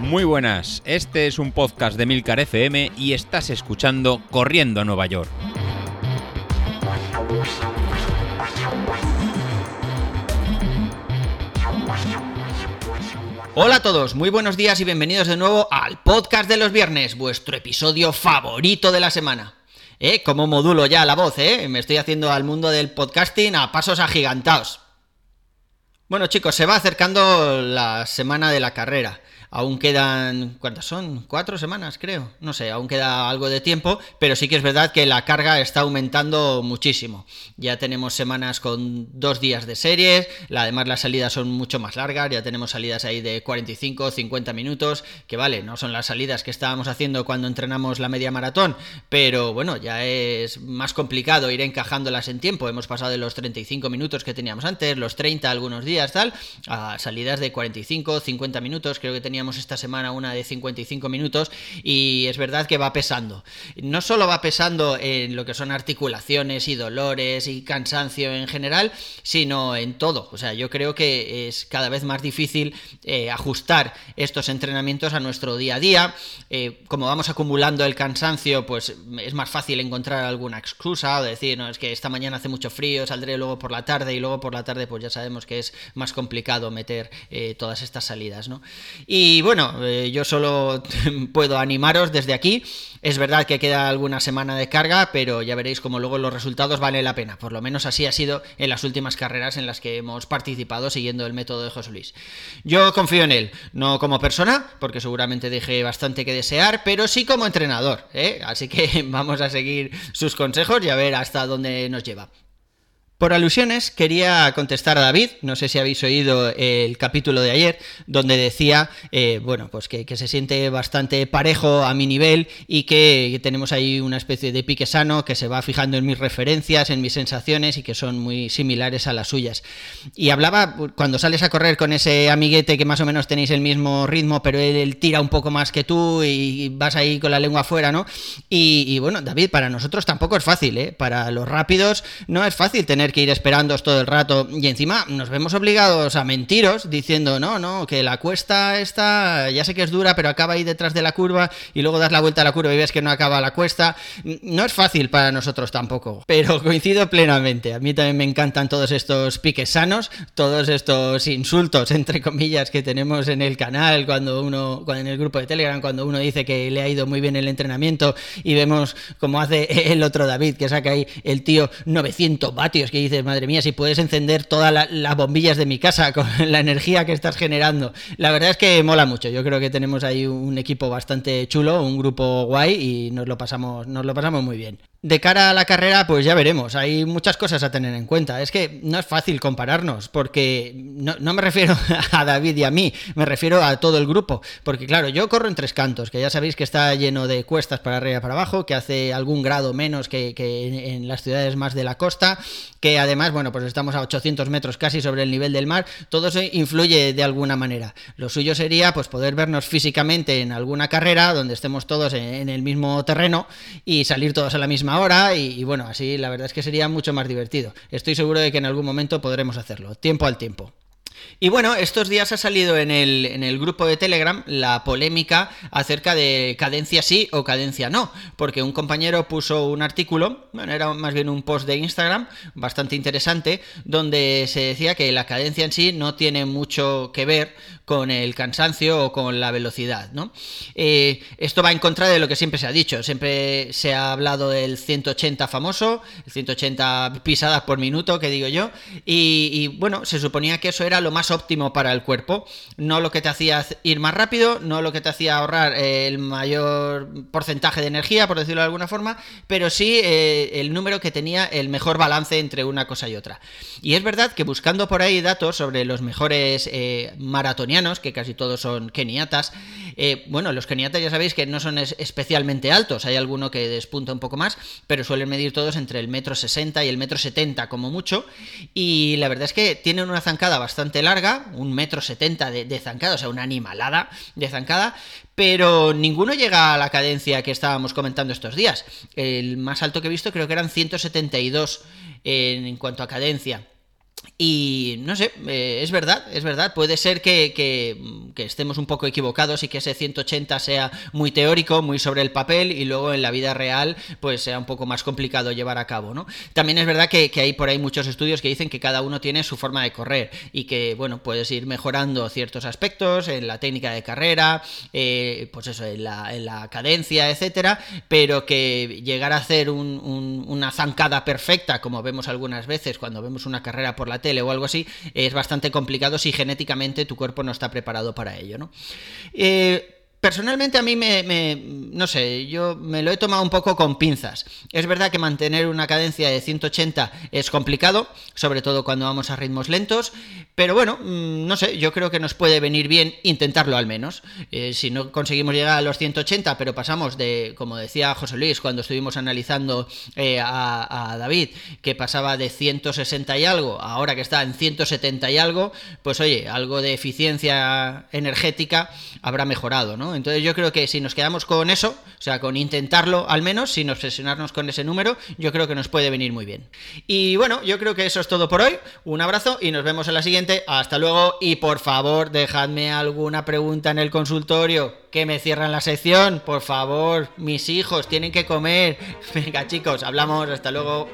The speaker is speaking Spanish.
Muy buenas, este es un podcast de Milcar FM y estás escuchando Corriendo a Nueva York. Hola a todos, muy buenos días y bienvenidos de nuevo al podcast de los viernes, vuestro episodio favorito de la semana. ¿Eh? Como modulo ya la voz, ¿eh? Me estoy haciendo al mundo del podcasting a pasos agigantados. Bueno chicos, se va acercando la semana de la carrera. Aún quedan, ¿cuántas son? ¿Cuatro semanas, creo? No sé, aún queda algo de tiempo, pero sí que es verdad que la carga está aumentando muchísimo. Ya tenemos semanas con dos días de series, además las salidas son mucho más largas, ya tenemos salidas ahí de 45, 50 minutos, que vale, no son las salidas que estábamos haciendo cuando entrenamos la media maratón, pero bueno, ya es más complicado ir encajándolas en tiempo. Hemos pasado de los 35 minutos que teníamos antes, los 30 algunos días, tal, a salidas de 45, 50 minutos, creo que teníamos esta semana una de 55 minutos y es verdad que va pesando. No solo va pesando en lo que son articulaciones y dolores y cansancio en general, sino en todo. O sea, yo creo que es cada vez más difícil eh, ajustar estos entrenamientos a nuestro día a día. Eh, como vamos acumulando el cansancio, pues es más fácil encontrar alguna excusa o decir, no, es que esta mañana hace mucho frío, saldré luego por la tarde y luego por la tarde pues ya sabemos que es más complicado meter eh, todas estas salidas, ¿no? Y y bueno, eh, yo solo puedo animaros desde aquí. Es verdad que queda alguna semana de carga, pero ya veréis como luego los resultados valen la pena. Por lo menos así ha sido en las últimas carreras en las que hemos participado siguiendo el método de José Luis. Yo confío en él, no como persona, porque seguramente deje bastante que desear, pero sí como entrenador. ¿eh? Así que vamos a seguir sus consejos y a ver hasta dónde nos lleva. Por alusiones, quería contestar a David, no sé si habéis oído el capítulo de ayer, donde decía, eh, bueno, pues que, se siente bastante parejo a mi nivel y que tenemos ahí una especie de pique sano que se va fijando en mis referencias, en mis sensaciones y que son muy similares a las suyas. Y hablaba, cuando sales a correr con ese amiguete que más o menos tenéis el mismo ritmo, pero él, tira un poco más que tú y vas ahí con la lengua afuera, ¿no? Y, y bueno, David, para nosotros tampoco es fácil, ¿eh? Para los rápidos no es fácil tener que ir esperando todo el rato y encima nos vemos obligados a mentiros diciendo, no, no, que la cuesta esta, ya sé que es dura, pero acaba ahí detrás de la curva y luego das la vuelta a la curva y ves que no acaba la cuesta. No es fácil para nosotros tampoco, pero coincido plenamente. A mí también me encantan todos estos piques sanos, todos estos insultos, entre comillas, que tenemos en el canal, cuando uno, en el grupo de Telegram, cuando uno dice que le ha ido muy bien el entrenamiento y vemos como hace el otro David, que saca ahí el tío 900 vatios, dices, madre mía, si puedes encender todas las bombillas de mi casa con la energía que estás generando. La verdad es que mola mucho. Yo creo que tenemos ahí un equipo bastante chulo, un grupo guay y nos lo pasamos, nos lo pasamos muy bien. De cara a la carrera, pues ya veremos. Hay muchas cosas a tener en cuenta. Es que no es fácil compararnos, porque no, me refiero a David y a mí, me refiero a todo el grupo. Porque claro, yo corro en tres cantos, que ya sabéis que está lleno de cuestas para arriba y para abajo, que hace algún grado menos que, en las ciudades más de la costa, que además, bueno, pues estamos a 800 metros casi sobre el nivel del mar. Todo eso influye de alguna manera. Lo suyo sería pues poder vernos físicamente en alguna carrera donde estemos todos en el mismo terreno y salir todos a la misma hora y, bueno, así la verdad es que sería mucho más divertido. Estoy seguro de que en algún momento podremos hacerlo, tiempo al tiempo. Y bueno, estos días ha salido en el, en el, grupo de Telegram la polémica acerca de cadencia sí o cadencia no, porque un compañero puso un artículo, bueno, era más bien un post de Instagram, bastante interesante, donde se decía que la cadencia en sí no tiene mucho que ver con el cansancio o con la velocidad, ¿no? Eh, esto va en contra de lo que siempre se ha dicho, siempre se ha hablado del 180 famoso, el 180 pisadas por minuto, que digo yo, y, y bueno, se suponía que eso era lo más óptimo para el cuerpo, no lo que te hacía ir más rápido, no lo que te hacía ahorrar el mayor porcentaje de energía, por decirlo de alguna forma, pero sí eh, el número que tenía el mejor balance entre una cosa y otra. Y es verdad que buscando por ahí datos sobre los mejores eh, maratonianos, que casi todos son keniatas. Eh, bueno, los keniatas ya sabéis que no son especialmente altos, hay alguno que despunta un poco más, pero suelen medir todos entre el metro 60 y el metro 70 como mucho. Y la verdad es que tienen una zancada bastante larga, un metro 70 de, de zancada, o sea, una animalada de zancada, pero ninguno llega a la cadencia que estábamos comentando estos días. El más alto que he visto creo que eran 172 en cuanto a cadencia. Y no sé, eh, es verdad, es verdad. Puede ser que, que, estemos un poco equivocados y que ese 180 sea muy teórico, muy sobre el papel y luego en la vida real pues sea un poco más complicado llevar a cabo, ¿no? También es verdad que, hay por ahí muchos estudios que dicen que cada uno tiene su forma de correr y que, bueno, puedes ir mejorando ciertos aspectos en la técnica de carrera, eh, pues eso, en la, en la, cadencia, etcétera, pero que llegar a hacer una zancada perfecta, como vemos algunas veces cuando vemos una carrera por la o algo así, es bastante complicado si genéticamente tu cuerpo no está preparado para ello, ¿no? Eh, Personalmente a mí me, no sé, yo me lo he tomado un poco con pinzas. Es verdad que mantener una cadencia de 180 es complicado, sobre todo cuando vamos a ritmos lentos, pero bueno, mm, no sé, yo creo que nos puede venir bien intentarlo al menos. Eh, si no conseguimos llegar a los 180, pero pasamos de, como decía José Luis cuando estuvimos analizando eh, a, a, David, que pasaba de 160 y algo, ahora que está en 170 y algo, pues oye, algo de eficiencia energética habrá mejorado, Entonces yo creo que si nos quedamos con eso, o sea, con intentarlo al menos, sin obsesionarnos con ese número, yo creo que nos puede venir muy bien. Y bueno, yo creo que eso es todo por hoy. Un abrazo y nos vemos en la siguiente. Hasta luego y por favor, dejadme alguna pregunta en el consultorio. Que me cierran la sección, por favor. Mis hijos tienen que comer. Venga chicos, hablamos. Hasta luego.